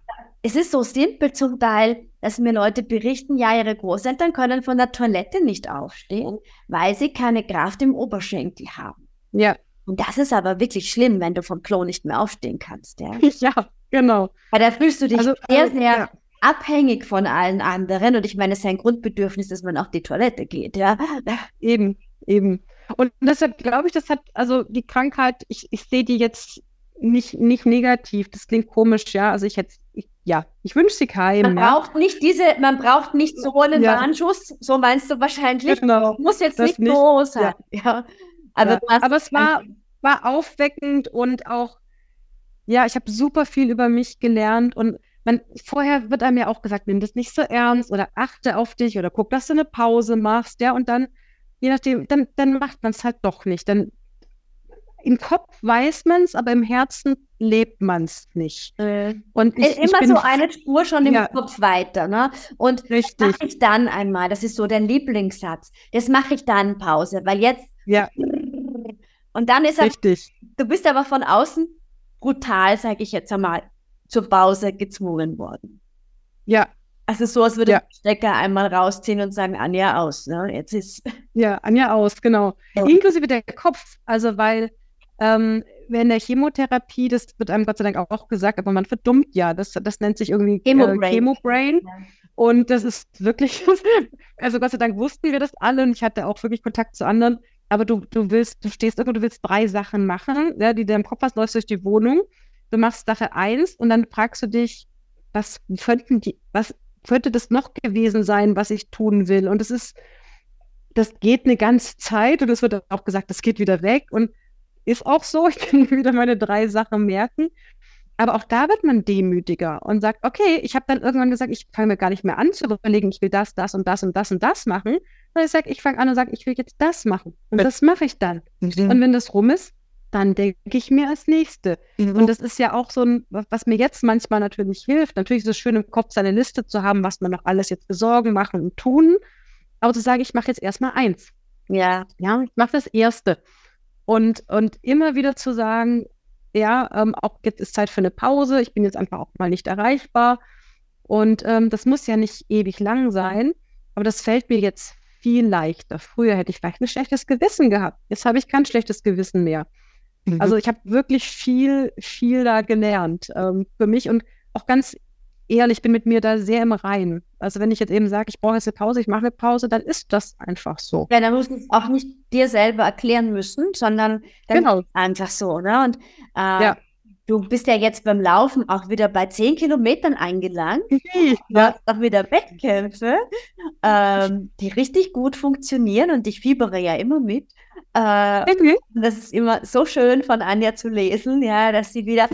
es ist so simpel zum Teil, dass mir Leute berichten, ja, ihre Großeltern können von der Toilette nicht aufstehen, weil sie keine Kraft im Oberschenkel haben. Ja. Und das ist aber wirklich schlimm, wenn du vom Klo nicht mehr aufstehen kannst. Ja, ja genau. Weil da fühlst du dich also, sehr, also, sehr ja. abhängig von allen anderen. Und ich meine, es ist ein Grundbedürfnis, dass man auf die Toilette geht. Ja, eben, eben. Und deshalb glaube ich, das hat, also die Krankheit, ich, ich sehe die jetzt nicht, nicht negativ. Das klingt komisch, ja. Also ich hätte, ich ja, ich wünsche sie keinem. Man ja. braucht nicht diese, man braucht nicht so einen ja. Warnschuss, so meinst du wahrscheinlich. Genau. Muss jetzt nicht, nicht so sein. Ja. ja. Aber. Aber es war, war aufweckend und auch, ja, ich habe super viel über mich gelernt und man, vorher wird einem ja auch gesagt, nimm das nicht so ernst oder achte auf dich oder guck, dass du eine Pause machst, ja, und dann, je nachdem, dann, dann macht man es halt doch nicht. Dann im Kopf weiß man es, aber im Herzen lebt man es nicht. Äh, und ich, immer ich so eine Spur schon im ja, Kopf weiter. Ne? Und richtig. das mache ich dann einmal. Das ist so der Lieblingssatz. Das mache ich dann Pause, weil jetzt. Ja. Und dann ist er. Richtig. Du bist aber von außen brutal, sage ich jetzt einmal, zur Pause gezwungen worden. Ja. Also so, als würde ja. Stecker einmal rausziehen und sagen, Anja aus. Ne? Jetzt ist. Ja, Anja aus, genau. Ja. Inklusive der Kopf. Also weil ähm, während der Chemotherapie, das wird einem Gott sei Dank auch gesagt, aber man verdummt ja. Das, das nennt sich irgendwie Chemobrain. Äh, Chemobrain. Ja. Und das ist wirklich, also Gott sei Dank wussten wir das alle und ich hatte auch wirklich Kontakt zu anderen. Aber du, du willst, du stehst irgendwo, du willst drei Sachen machen, ja, die du im Kopf hast, läufst durch die Wohnung. Du machst Sache eins und dann fragst du dich, was könnten die, was könnte das noch gewesen sein, was ich tun will? Und es ist, das geht eine ganze Zeit und es wird auch gesagt, das geht wieder weg. Und ist auch so, ich kann wieder meine drei Sachen merken. Aber auch da wird man demütiger und sagt, okay, ich habe dann irgendwann gesagt, ich fange mir gar nicht mehr an zu überlegen, ich will das, das und das und das und das machen. Und ich sage, ich fange an und sage, ich will jetzt das machen. Und das mache ich dann. Mhm. Und wenn das rum ist, dann denke ich mir als Nächste. Mhm. Und das ist ja auch so ein, was mir jetzt manchmal natürlich hilft. Natürlich ist es schön, im Kopf seine Liste zu haben, was man noch alles jetzt besorgen, machen und tun. Aber zu sagen, ich mache jetzt erstmal eins. Ja. Ja, ich mache das Erste. Und, und immer wieder zu sagen, ja, ähm, auch jetzt ist Zeit für eine Pause, ich bin jetzt einfach auch mal nicht erreichbar. Und ähm, das muss ja nicht ewig lang sein, aber das fällt mir jetzt viel leichter. Früher hätte ich vielleicht ein schlechtes Gewissen gehabt. Jetzt habe ich kein schlechtes Gewissen mehr. Mhm. Also ich habe wirklich viel, viel da gelernt ähm, für mich und auch ganz ehrlich, bin mit mir da sehr im Reinen. Also wenn ich jetzt eben sage, ich brauche jetzt eine Pause, ich mache eine Pause, dann ist das einfach so. Ja, dann musst du es auch nicht dir selber erklären müssen, sondern dann genau. einfach so, ne? Und äh, ja. du bist ja jetzt beim Laufen auch wieder bei zehn Kilometern eingelangt. Du hast auch wieder Wettkämpfe, ähm, die richtig gut funktionieren und ich fiebere ja immer mit. Äh, okay. Das ist immer so schön von Anja zu lesen, ja, dass sie wieder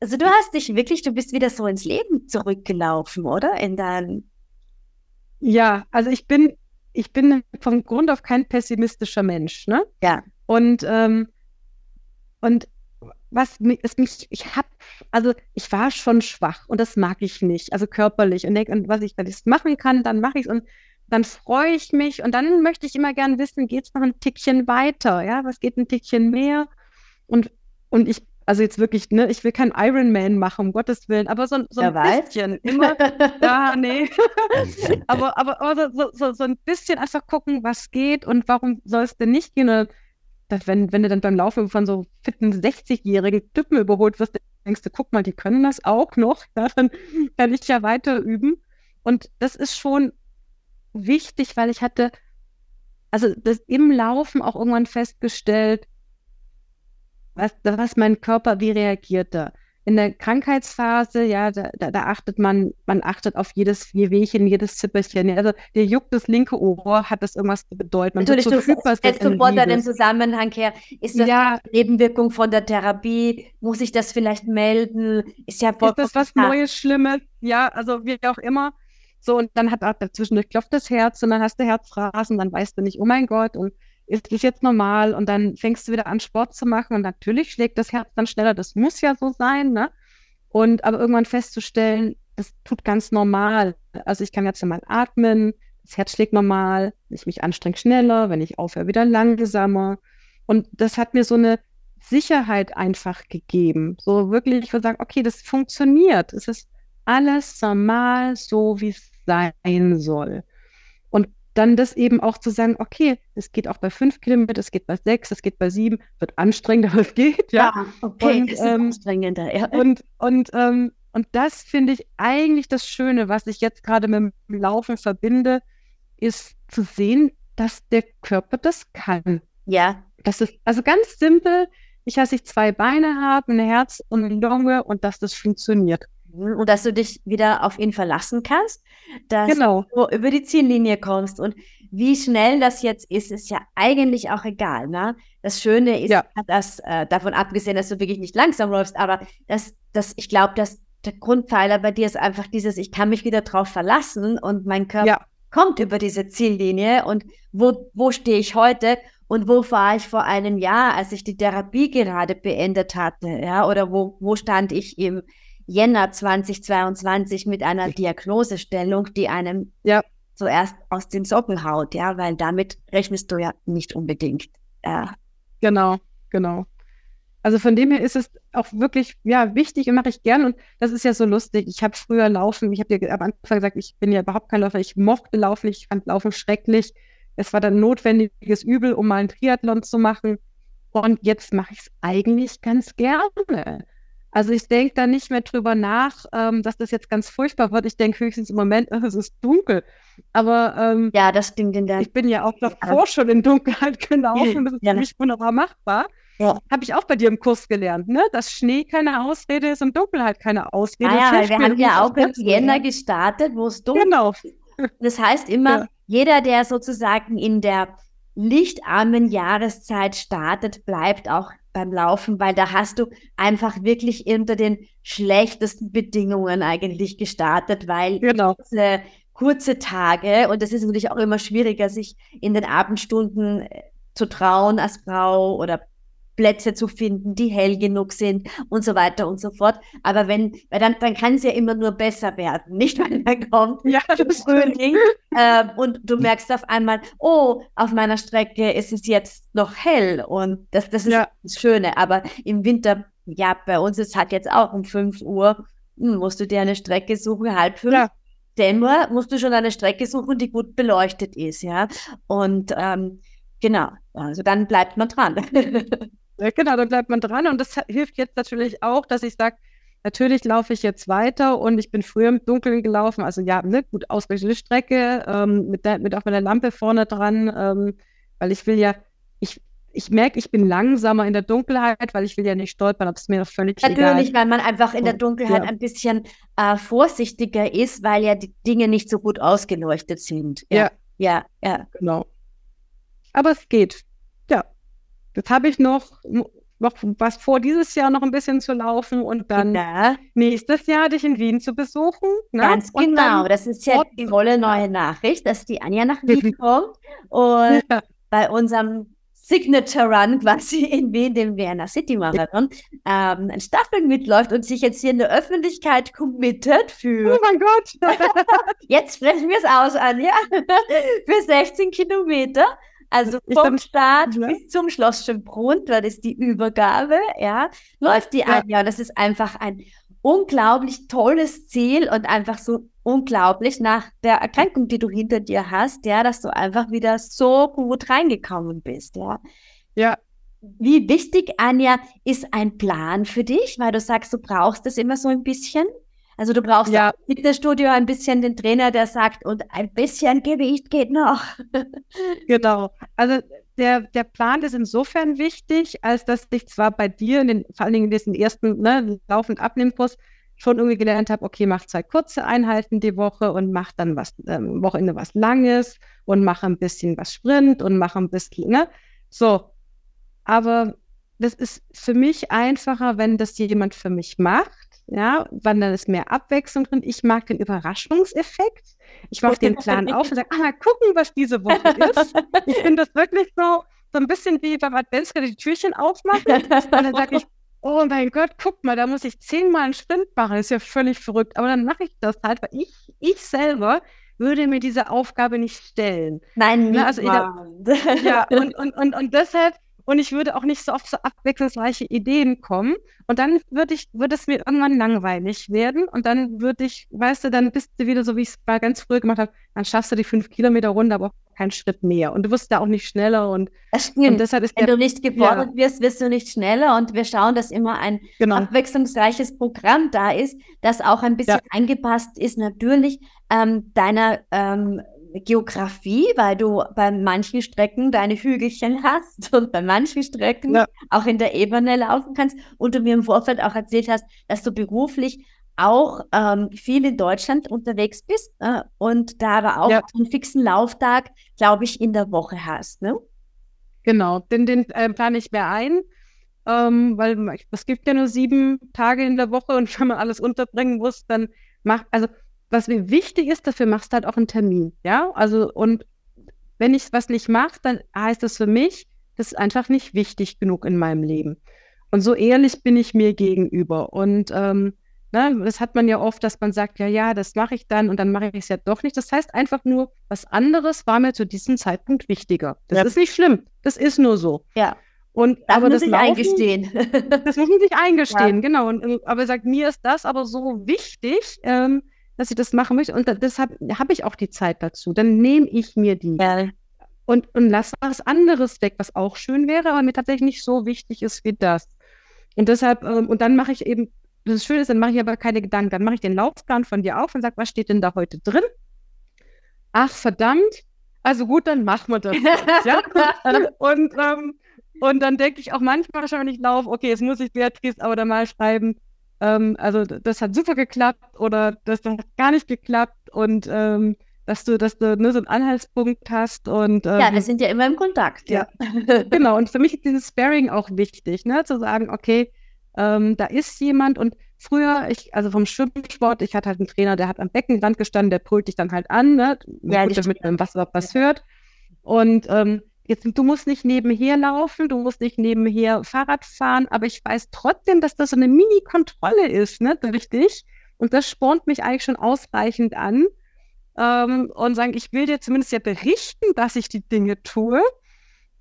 also du hast dich wirklich, du bist wieder so ins Leben zurückgelaufen, oder? In dein Ja, also ich bin, ich bin vom Grund auf kein pessimistischer Mensch, ne? Ja. Und, ähm, und was ist mich, ich habe, also ich war schon schwach und das mag ich nicht, also körperlich. Und denke, was ich, wenn ich machen kann, dann mache ich es und dann freue ich mich und dann möchte ich immer gern wissen, geht es noch ein Tickchen weiter, ja, was geht ein Tickchen mehr? Und, und ich also jetzt wirklich, ne, ich will kein Ironman machen, um Gottes Willen, aber so, so ein weiß. bisschen. Immer, ja, nee. aber aber, aber so, so, so ein bisschen einfach gucken, was geht und warum soll es denn nicht gehen? Oder wenn, wenn du dann beim Laufen von so fitten 60-jährigen Typen überholt wirst, denkst du, guck mal, die können das auch noch, ja, dann kann ich ja weiter üben. Und das ist schon wichtig, weil ich hatte, also das im Laufen auch irgendwann festgestellt, was, was mein Körper, wie reagiert er? In der Krankheitsphase, ja, da, da, da, achtet man, man achtet auf jedes Wehwehchen, jedes Zipperchen. Also der juckt das linke Ohr, hat das irgendwas zu bedeuten. Man Natürlich, so du jetzt sofort an dem Zusammenhang her. Ist das ja. Nebenwirkung von der Therapie? Muss ich das vielleicht melden? Ist ja Ist das was Neues, Schlimmes? Ja, also wie auch immer. So, und dann hat auch dazwischen klopft das Herz und dann hast du Herzrasen, dann weißt du nicht, oh mein Gott, und ist das jetzt normal? Und dann fängst du wieder an, Sport zu machen und natürlich schlägt das Herz dann schneller. Das muss ja so sein, ne? Und aber irgendwann festzustellen, das tut ganz normal. Also ich kann jetzt mal atmen, das Herz schlägt normal, wenn ich mich anstrenge, schneller, wenn ich aufhöre, wieder langsamer. Und das hat mir so eine Sicherheit einfach gegeben. So wirklich, ich würde sagen, okay, das funktioniert. Es ist alles normal, so wie es sein soll. Und dann das eben auch zu sagen, okay, es geht auch bei fünf Kilometern, es geht bei sechs, es geht bei sieben, wird anstrengend, aber es geht, ja. ja okay, und, ist ähm, anstrengender, ja. Und, und, ähm, und das finde ich eigentlich das Schöne, was ich jetzt gerade mit dem Laufen verbinde, ist zu sehen, dass der Körper das kann. Ja. Das ist also ganz simpel. Ich, dass ich zwei Beine habe, ein Herz und eine Lunge und dass das funktioniert. Und dass du dich wieder auf ihn verlassen kannst, dass Genau. du über die Ziellinie kommst. Und wie schnell das jetzt ist, ist ja eigentlich auch egal. Ne? Das Schöne ist, Ja. dass äh, davon abgesehen, dass du wirklich nicht langsam läufst, aber dass, dass ich glaube, dass der Grundpfeiler bei dir ist einfach dieses, ich kann mich wieder drauf verlassen und mein Körper Ja. kommt über diese Ziellinie und wo, wo stehe ich heute und wo war ich vor einem Jahr, als ich die Therapie gerade beendet hatte, ja, oder wo, wo stand ich im Jänner 2022 mit einer Diagnosestellung, die einem Ja. zuerst aus den Socken haut, ja, weil damit rechnest du ja nicht unbedingt. Äh, Genau, genau. Also von dem her ist es auch wirklich, ja, wichtig und mache ich gern. Und das ist ja so lustig. Ich habe früher Laufen, ich habe dir am Anfang gesagt, ich bin ja überhaupt kein Läufer. Ich mochte Laufen, ich fand Laufen schrecklich. Es war dann notwendiges Übel, um mal einen Triathlon zu machen. Und jetzt mache ich es eigentlich ganz gerne. Also ich denke da nicht mehr drüber nach, ähm, dass das jetzt ganz furchtbar wird. Ich denke höchstens im Moment, es ist dunkel. Aber ähm, ja, das stimmt in der. ich bin ja auch davor schon in Dunkelheit gelaufen. Das ist Ja. für mich wunderbar machbar. Ja. Habe ich auch bei dir im Kurs gelernt, ne? Dass Schnee keine Ausrede ist und Dunkelheit keine Ausrede. Ah ja, weil wir haben ja auch im Jänner ja. gestartet, wo es dunkel Genau. Das heißt immer, Ja. jeder, der sozusagen in der lichtarmen Jahreszeit startet, bleibt auch beim Laufen, weil da hast du einfach wirklich unter den schlechtesten Bedingungen eigentlich gestartet, weil Genau. kurze, kurze Tage und das ist natürlich auch immer schwieriger, sich in den Abendstunden äh, zu trauen als Frau oder Plätze zu finden, die hell genug sind und so weiter und so fort. Aber wenn, weil dann, dann kann es ja immer nur besser werden, nicht? Weil dann kommt Ja. Frühling äh, und du merkst auf einmal, oh, auf meiner Strecke ist es jetzt noch hell und das, das ist Ja. das Schöne. Aber im Winter, ja, bei uns ist halt jetzt auch um 5 Uhr, hm, musst du dir eine Strecke suchen, halb fünf. Ja. Dämmer musst du schon eine Strecke suchen, die gut beleuchtet ist, ja. Und ähm, genau, also dann bleibt man dran. Ja, genau, da bleibt man dran. Und das hilft jetzt natürlich auch, dass ich sage, natürlich laufe ich jetzt weiter und ich bin früher im Dunkeln gelaufen. Also ja, ne, gut ausgerichtete Strecke, ähm, mit, der, mit auch mit der Lampe vorne dran, ähm, weil ich will ja, ich, ich merke, ich bin langsamer in der Dunkelheit, weil ich will ja nicht stolpern, ob es mir völlig Natürlich, egal. weil man einfach in der Dunkelheit ja. ein bisschen äh, vorsichtiger ist, weil ja die Dinge nicht so gut ausgeleuchtet sind. Ja, ja, ja. genau. Aber es geht. Jetzt habe ich noch, noch was vor, dieses Jahr noch ein bisschen zu laufen und dann ja. nächstes Jahr dich in Wien zu besuchen. Ne? Ganz Und genau. Das ist ja die tolle neue Nachricht, dass die Anja nach Wien kommt und Ja. bei unserem Signature Run quasi in Wien, dem Vienna City Marathon, ähm, ein Staffel mitläuft und sich jetzt hier in der Öffentlichkeit committet für Oh mein Gott. Jetzt sprechen wir es aus, Anja. Für 16 Kilometer. Also vom Start Ja. bis zum Schloss Schönbrunn, weil das die Übergabe, ja, läuft die Ja. Anja. Und das ist einfach ein unglaublich tolles Ziel und einfach so unglaublich nach der Erkrankung, die du hinter dir hast, ja, dass du einfach wieder so gut reingekommen bist, ja. Ja, Wie wichtig, Anja, ist ein Plan für dich, weil du sagst, du brauchst das immer so ein bisschen? Also du brauchst Ja. im Fitnessstudio ein bisschen den Trainer, der sagt, und ein bisschen Gewicht geht noch. genau. Also der, der Plan ist insofern wichtig, als dass ich zwar bei dir, in den, vor allen Dingen in diesem ersten ne, Lauf- und Abnehmkurs, schon irgendwie gelernt habe, okay, mach zwei kurze Einheiten die Woche und mach dann was, ähm, Wochenende was Langes und mach ein bisschen was Sprint und mach ein bisschen, ne? So. Aber das ist für mich einfacher, wenn das jemand für mich macht, ja, weil dann ist mehr Abwechslung drin. Ich mag den Überraschungseffekt. Ich mache den Plan auf und sage, ah, mal gucken, was diese Woche ist. Ich finde das wirklich so, so ein bisschen wie beim Adventskalender die Türchen aufmachen. Und dann sage ich, oh mein Gott, guck mal, da muss ich zehnmal einen Sprint machen. Das ist ja völlig verrückt. Aber dann mache ich das halt, weil ich, ich selber würde mir diese Aufgabe nicht stellen. Nein, Na, also der- niemand. Ja, und, und, und, und deshalb, und ich würde auch nicht so oft so abwechslungsreiche Ideen kommen. Und dann würde ich, würde es mir irgendwann langweilig werden. Und dann würde ich, weißt du, dann bist du wieder so, wie ich es mal ganz früh gemacht habe, dann schaffst du die fünf Kilometer Runde, aber auch keinen Schritt mehr. Und du wirst da auch nicht schneller. Und, und deshalb ist Wenn der, du nicht gefordert wirst, wirst du nicht schneller und wir schauen, dass immer ein genau, abwechslungsreiches Programm da ist, das auch ein bisschen angepasst ist, natürlich ähm, deiner ähm, Geografie, weil du bei manchen Strecken deine Hügelchen hast und bei manchen Strecken Ja. auch in der Ebene laufen kannst und du mir im Vorfeld auch erzählt hast, dass du beruflich auch ähm, viel in Deutschland unterwegs bist äh, und da aber auch ja. einen fixen Lauftag, glaube ich, in der Woche hast. Ne? Genau, den, den äh, plane ich mehr ein, ähm, weil es gibt ja nur sieben Tage in der Woche und wenn man alles unterbringen muss, dann macht, also was mir wichtig ist, dafür machst du halt auch einen Termin, ja, also und wenn ich was nicht mache, dann heißt das für mich, das ist einfach nicht wichtig genug in meinem Leben. Und so ehrlich bin ich mir gegenüber und ähm, Ne, das hat man ja oft, dass man sagt, ja, ja, das mache ich dann und dann mache ich es ja doch nicht. Das heißt einfach nur, was anderes war mir zu diesem Zeitpunkt wichtiger. Das ja. ist nicht schlimm. Das ist nur so. Ja. Und das aber muss das ich Laufen, eingestehen. das muss man sich eingestehen, ja. genau. Und, aber er sagt, mir ist das aber so wichtig, ähm, dass ich das machen möchte. Und da, deshalb habe ich auch die Zeit dazu. Dann nehme ich mir die. Ja. Und, und lasse was anderes weg, was auch schön wäre, aber mir tatsächlich nicht so wichtig ist wie das. Und deshalb, ähm, und dann mache ich eben das Schöne ist, dann mache ich aber keine Gedanken. Dann mache ich den Laufplan von dir auf und sage, was steht denn da heute drin? Ach, verdammt. Also gut, dann machen wir das. ja? und, ähm, und dann denke ich auch manchmal schon, wenn ich laufe, okay, jetzt muss ich Beatrice aber da mal schreiben, ähm, also das hat super geklappt oder das hat gar nicht geklappt und ähm, dass du, dass du nur so einen Anhaltspunkt hast und ähm, ja, wir sind ja immer im Kontakt. Ja, ja. genau. Und für mich ist dieses Sparing auch wichtig, ne, zu sagen, okay, ähm, da ist jemand und früher, ich, also vom Schwimmsport, ich hatte halt einen Trainer, der hat am Beckenrand gestanden, der pult dich dann halt an, ne? Ja, damit man was, was hört. Und ähm, jetzt, du musst nicht nebenher laufen, du musst nicht nebenher Fahrrad fahren, aber ich weiß trotzdem, dass das so eine Mini-Kontrolle ist, ne? Richtig. Und das spornt mich eigentlich schon ausreichend an. Ähm, und sagen, ich will dir zumindest ja berichten, dass ich die Dinge tue.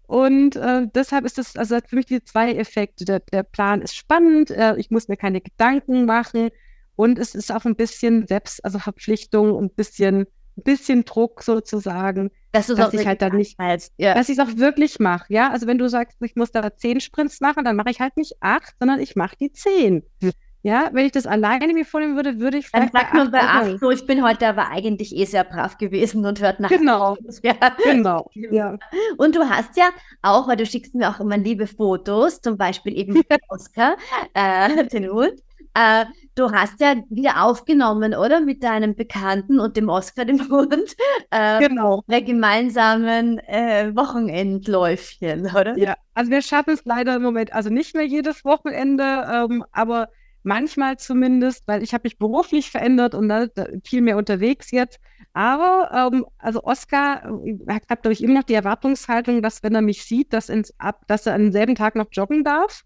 Und äh, deshalb ist das, also für mich die zwei Effekte. Der, der Plan ist spannend, äh, ich muss mir keine Gedanken machen und es ist auch ein bisschen Selbst, also Verpflichtung und ein bisschen, ein bisschen Druck sozusagen, dass, dass ich halt dann nicht, ja. dass ich es auch wirklich mache. Ja, also wenn du sagst, ich muss da zehn Sprints machen, dann mache ich halt nicht acht, sondern ich mache die zehn. Hm. Ja, wenn ich das alleine mir vornehmen würde, würde ich vielleicht. Dann sagt man bei acht so, ich bin heute aber eigentlich eh sehr brav gewesen und hört nach. Genau. Ja. Genau. Ja. Und du hast ja auch, weil du schickst mir auch immer liebe Fotos, zum Beispiel eben Oscar, äh, den Hut. Äh, du hast ja wieder aufgenommen, oder? Mit deinem Bekannten und dem Oscar, dem Hund. Äh, genau. Bei gemeinsamen äh, Wochenendläufchen, oder? Ja, also wir schaffen es leider im Moment, also nicht mehr jedes Wochenende, ähm, aber manchmal zumindest, weil ich habe mich beruflich verändert und da, da, viel mehr unterwegs jetzt. Aber ähm, also Oscar äh, hat, glaube ich, immer noch die Erwartungshaltung, dass wenn er mich sieht, dass, ins, ab, dass er am selben Tag noch joggen darf.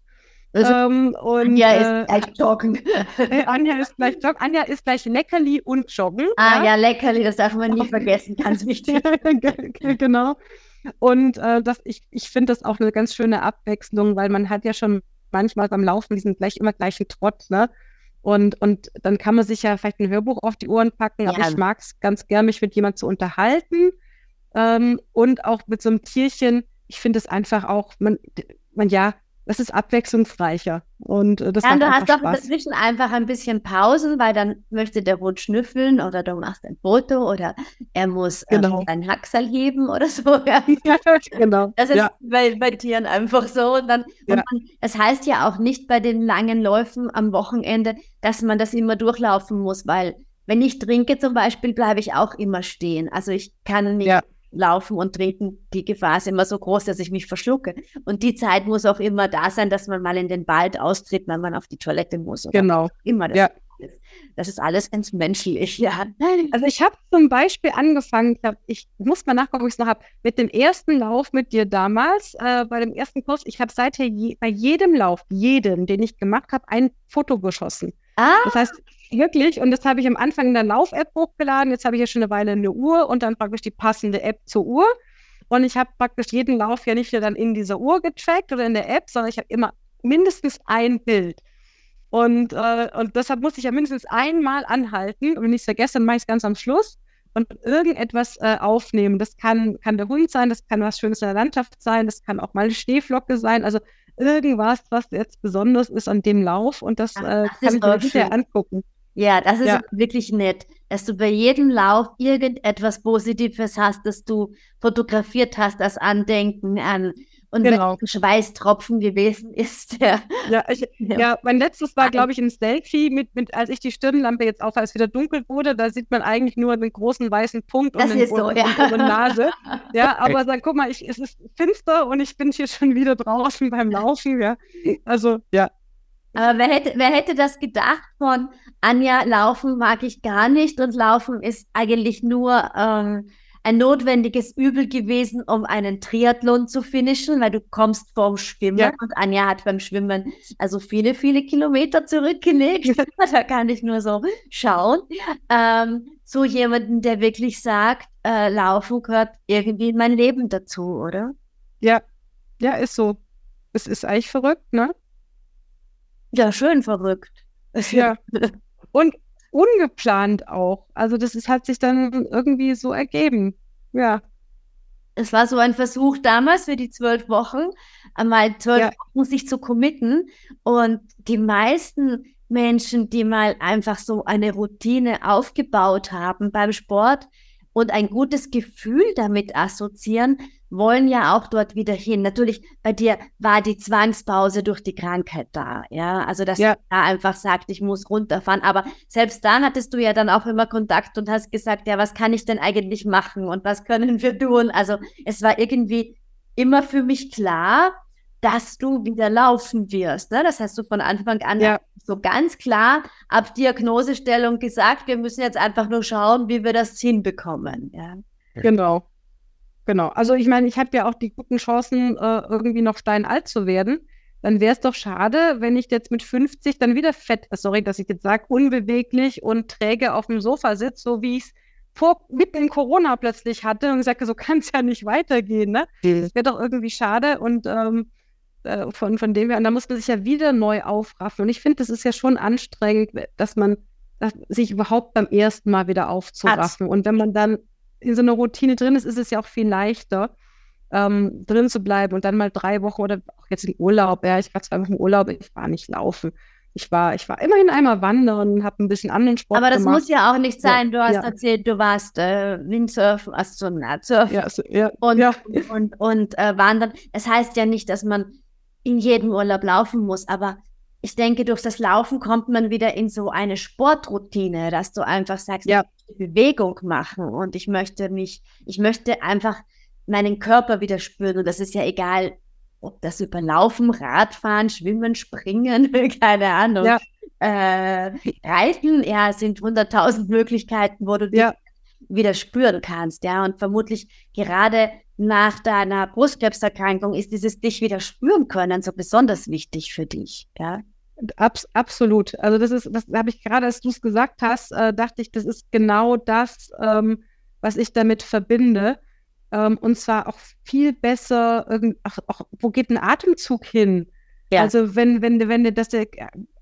Also, ähm, und, Anja äh, ist gleich joggen. Äh, Anja ist gleich joggen. Anja ist gleich Leckerli und joggen. Ah ja, ja Leckerli, das darf man nie vergessen, ganz wichtig. genau. Und äh, das, ich, ich finde das auch eine ganz schöne Abwechslung, weil man hat ja schon manchmal beim Laufen diesen gleich immer gleichen Trott, ne? Und, und dann kann man sich ja vielleicht ein Hörbuch auf die Ohren packen, ja. aber ich mag es ganz gern, mich mit jemandem zu unterhalten. Ähm, und auch mit so einem Tierchen, ich finde es einfach auch, man, man ja, das ist abwechslungsreicher. Und äh, das ja, und du hast doch dazwischen einfach ein bisschen Pausen, weil dann möchte der Hund schnüffeln oder du machst ein Foto oder er muss ähm, genau. ähm, einen Haxal heben oder so. Ja. genau. Das ist ja. bei, bei Tieren einfach so. Und dann, ja. und man, es heißt ja auch nicht bei den langen Läufen am Wochenende, dass man das immer durchlaufen muss, weil wenn ich trinke zum Beispiel, bleibe ich auch immer stehen. Also ich kann nicht ja laufen und trinken, die Gefahr ist immer so groß, dass ich mich verschlucke. Und die Zeit muss auch immer da sein, dass man mal in den Wald austritt, wenn man auf die Toilette muss. genau. Immer das. Ja. Ist. Das ist alles ganz menschlich, ja. Also ich habe zum Beispiel angefangen, ich, glaub, ich muss mal nachgucken, ob ich es noch habe, mit dem ersten Lauf mit dir damals, äh, bei dem ersten Kurs. Ich habe seither je, bei jedem Lauf, jedem, den ich gemacht habe, ein Foto geschossen. Ah. Das heißt, wirklich, und das habe ich am Anfang in der Lauf-App hochgeladen. Jetzt habe ich ja schon eine Weile eine Uhr und dann praktisch die passende App zur Uhr. Und ich habe praktisch jeden Lauf ja nicht nur dann in dieser Uhr getrackt oder in der App, sondern ich habe immer mindestens ein Bild. Und, äh, und deshalb muss ich ja mindestens einmal anhalten. Und wenn ich es vergesse, dann mache ich es ganz am Schluss und irgendetwas äh, aufnehmen. Das kann, kann der Hund sein, das kann was Schönes in der Landschaft sein, das kann auch mal eine Schneeflocke sein. Also irgendwas, was jetzt besonders ist an dem Lauf und das, Ach, äh, das kann ich mir hinterher angucken. Ja, das ist ja. wirklich nett, dass du bei jedem Lauf irgendetwas Positives hast, das du fotografiert hast, als Andenken an. Und genau. wenn ein Schweißtropfen gewesen ist, der. Ja, ich, ja. ja mein letztes war, glaube ich, ein Selfie, mit, mit, als ich die Stirnlampe jetzt auf, als es wieder dunkel wurde, da sieht man eigentlich nur einen großen weißen Punkt das und, eine, so, ja. Nase. Ja, aber dann guck mal, ich, es ist finster und ich bin hier schon wieder draußen beim Laufen, ja. Also, ja. Aber wer hätte, wer hätte das gedacht von Anja, Laufen mag ich gar nicht und Laufen ist eigentlich nur ähm, ein notwendiges Übel gewesen, um einen Triathlon zu finishen, weil du kommst vom Schwimmen ja. und Anja hat beim Schwimmen also viele, viele Kilometer zurückgelegt. da kann ich nur so schauen. Ähm, zu jemandem, der wirklich sagt, äh, Laufen gehört irgendwie in mein Leben dazu, oder? Ja, ja, ist so. Es ist eigentlich verrückt, ne? Ja, schön verrückt. Ja. Und ungeplant auch. Also das ist, hat sich dann irgendwie so ergeben. Ja. Es war so ein Versuch damals für die zwölf Wochen, einmal zwölf ja. Wochen sich zu committen. Und die meisten Menschen, die mal einfach so eine Routine aufgebaut haben beim Sport und ein gutes Gefühl damit assoziieren, wollen ja auch dort wieder hin. Natürlich, bei dir war die Zwangspause durch die Krankheit da, ja. Also, dass ja. du da einfach sagt, ich muss runterfahren. Aber selbst dann hattest du ja dann auch immer Kontakt und hast gesagt, ja, was kann ich denn eigentlich machen und was können wir tun? Also, es war irgendwie immer für mich klar, dass du wieder laufen wirst. Ne? Das hast du von Anfang an ja. so ganz klar ab Diagnosestellung gesagt. Wir müssen jetzt einfach nur schauen, wie wir das hinbekommen. Ja. Genau. Genau. Also ich meine, ich habe ja auch die guten Chancen, äh, irgendwie noch steinalt zu werden. Dann wäre es doch schade, wenn ich jetzt mit 50 dann wieder fett, äh, sorry, dass ich jetzt sage, unbeweglich und träge auf dem Sofa sitze, so wie ich es vor mitten in Corona plötzlich hatte und sage, so kann es ja nicht weitergehen. Ne? Mhm. Das wäre doch irgendwie schade und ähm, äh, von, von dem her, und da muss man sich ja wieder neu aufraffen. Und ich finde, das ist ja schon anstrengend, dass man dass sich überhaupt beim ersten Mal wieder aufzuraffen. Hat. Und wenn man dann in so einer Routine drin ist, ist es ja auch viel leichter, ähm, drin zu bleiben und dann mal drei Wochen oder auch jetzt im Urlaub, ja, ich war zwei Wochen im Urlaub, ich war nicht laufen. Ich war, ich war immerhin einmal wandern, habe ein bisschen anderen Sport Aber das gemacht. muss ja auch nicht sein. Du hast ja. erzählt, du warst äh, Windsurfen, Astronautsurfen ja, so, ja, und, ja. und, und, und äh, wandern. Es das heißt ja nicht, dass man in jedem Urlaub laufen muss, aber ich denke, durch das Laufen kommt man wieder in so eine Sportroutine, dass du einfach sagst, ja. Bewegung machen und ich möchte mich, ich möchte einfach meinen Körper wieder spüren. Und das ist ja egal, ob das über Laufen, Radfahren, Schwimmen, Springen, keine Ahnung. Ja. Äh, Reiten, ja, sind hunderttausend Möglichkeiten, wo du dich ja. wieder spüren kannst, ja. Und vermutlich gerade nach deiner Brustkrebserkrankung ist dieses dich wieder spüren können so besonders wichtig für dich, ja. Abs absolut. Also das ist, das habe ich gerade, als du es gesagt hast, äh, dachte ich, das ist genau das, ähm, was ich damit verbinde. Ähm, und zwar auch viel besser, ach, auch, wo geht ein Atemzug hin? Ja. Also wenn, wenn, wenn das der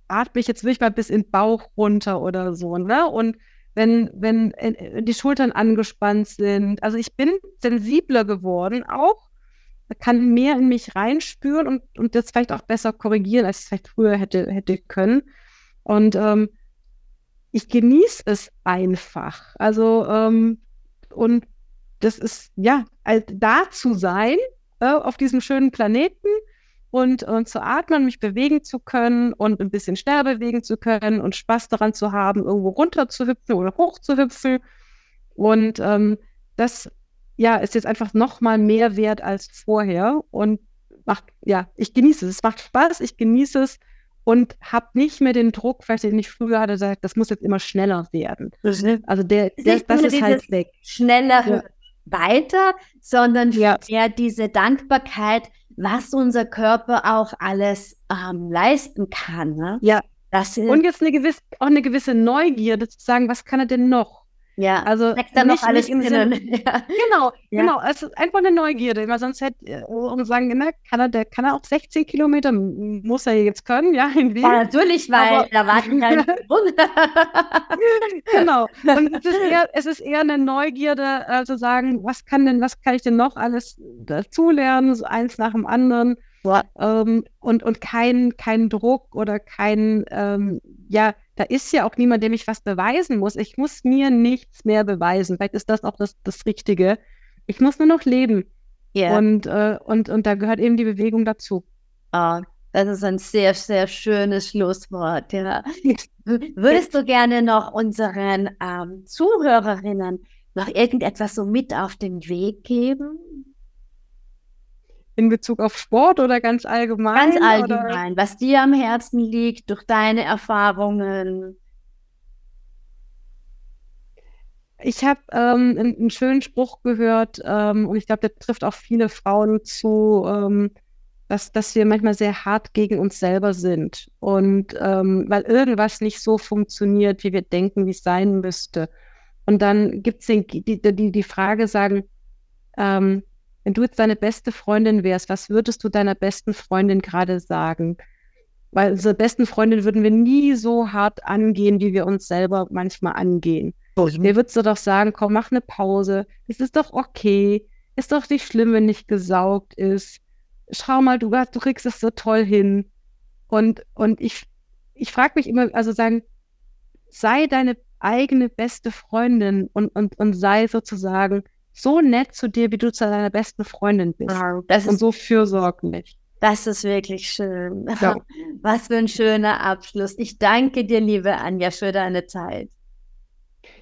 atme ich jetzt wirklich mal bis in den Bauch runter oder so, ne? Und wenn, wenn äh, die Schultern angespannt sind. Also ich bin sensibler geworden auch kann mehr in mich reinspüren und, und das vielleicht auch besser korrigieren, als ich es vielleicht früher hätte, hätte können. Und ähm, ich genieße es einfach. Also, ähm, und das ist, ja, halt da zu sein, äh, auf diesem schönen Planeten und, und zu atmen, mich bewegen zu können und ein bisschen schneller bewegen zu können und Spaß daran zu haben, irgendwo runter zu hüpfen oder hoch zu hüpfen. Und ähm, das ja, ist jetzt einfach noch mal mehr wert als vorher und macht, ja, ich genieße es. Es macht Spaß, ich genieße es und habe nicht mehr den Druck, vielleicht den ich früher hatte, sagt, das muss jetzt immer schneller werden. Also der, der das ist halt weg. Schneller ja. weiter, sondern ja. mehr diese Dankbarkeit, was unser Körper auch alles ähm, leisten kann. Ne? Ja. Das und jetzt eine gewisse, auch eine gewisse Neugierde zu sagen, was kann er denn noch? Ja, also steckt da noch alles im Sinn. Ja. Genau, ja. genau. Es ist einfach eine Neugierde, weil sonst hätte äh, um sagen, na, kann er, der kann er auch 16 Kilometer, muss er jetzt können, ja, in Wien. Ja, natürlich, weil Aber, da warten keine Genau. Und es ist, eher, es ist eher eine Neugierde, äh, zu sagen, was kann denn, was kann ich denn noch alles dazulernen, so eins nach dem anderen. Ähm, und, und kein, kein Druck oder kein, ähm, ja, da ist ja auch niemand, dem ich was beweisen muss. Ich muss mir nichts mehr beweisen. Vielleicht ist das auch das, das Richtige. Ich muss nur noch leben. Yeah. Und, äh, und, und da gehört eben die Bewegung dazu. Oh, das ist ein sehr, sehr schönes Schlusswort. Ja. Würdest du gerne noch unseren ähm, Zuhörerinnen noch irgendetwas so mit auf den Weg geben? In Bezug auf Sport oder ganz allgemein? Ganz allgemein, oder? was dir am Herzen liegt durch deine Erfahrungen. Ich habe ähm, einen, schönen Spruch gehört ähm, und ich glaube, der trifft auch viele Frauen zu, ähm, dass, dass wir manchmal sehr hart gegen uns selber sind und ähm, weil irgendwas nicht so funktioniert, wie wir denken, wie es sein müsste. Und dann gibt es die, die, die Frage, sagen, ähm, wenn du jetzt deine beste Freundin wärst, was würdest du deiner besten Freundin gerade sagen? Weil unsere besten Freundin würden wir nie so hart angehen, wie wir uns selber manchmal angehen. Mir würdest du doch sagen, komm, mach eine Pause. Es ist doch okay. Ist doch nicht schlimm, wenn nicht gesaugt ist. Schau mal, du, du kriegst es so toll hin. Und, und ich, ich frage mich immer, also sagen, sei deine eigene beste Freundin und, und, und sei sozusagen so nett zu dir, wie du zu deiner besten Freundin bist. Wow, das und so fürsorglich. Das ist wirklich schön. Ja. Was für ein schöner Abschluss. Ich danke dir, liebe Anja, für deine Zeit.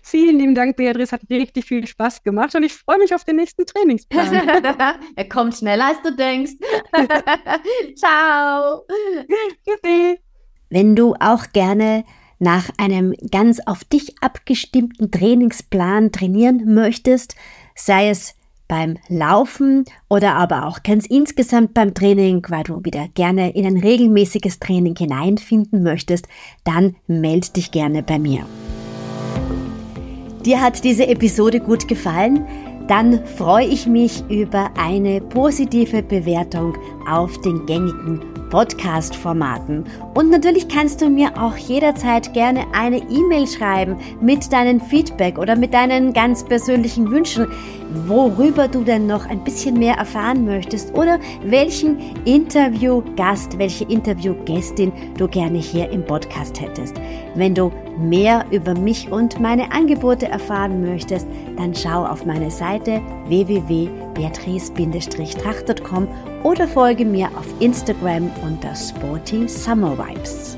Vielen lieben Dank, Beatrice. Hat richtig viel Spaß gemacht und ich freue mich auf den nächsten Trainingsplan. er kommt schneller, als du denkst. Ciao. Wenn du auch gerne nach einem ganz auf dich abgestimmten Trainingsplan trainieren möchtest, sei es beim Laufen oder aber auch ganz insgesamt beim Training, weil du wieder gerne in ein regelmäßiges Training hineinfinden möchtest, dann melde dich gerne bei mir. Dir hat diese Episode gut gefallen? Dann freue ich mich über eine positive Bewertung auf den gängigen Podcast-Formaten. Und natürlich kannst du mir auch jederzeit gerne eine E-Mail schreiben mit deinem Feedback oder mit deinen ganz persönlichen Wünschen, worüber du denn noch ein bisschen mehr erfahren möchtest oder welchen Interviewgast, welche Interviewgästin du gerne hier im Podcast hättest. Wenn du mehr über mich und meine Angebote erfahren möchtest, dann schau auf meine Seite www.beatrice-tracht.com oder folge mir auf Instagram unter Sporty Summer Vibes.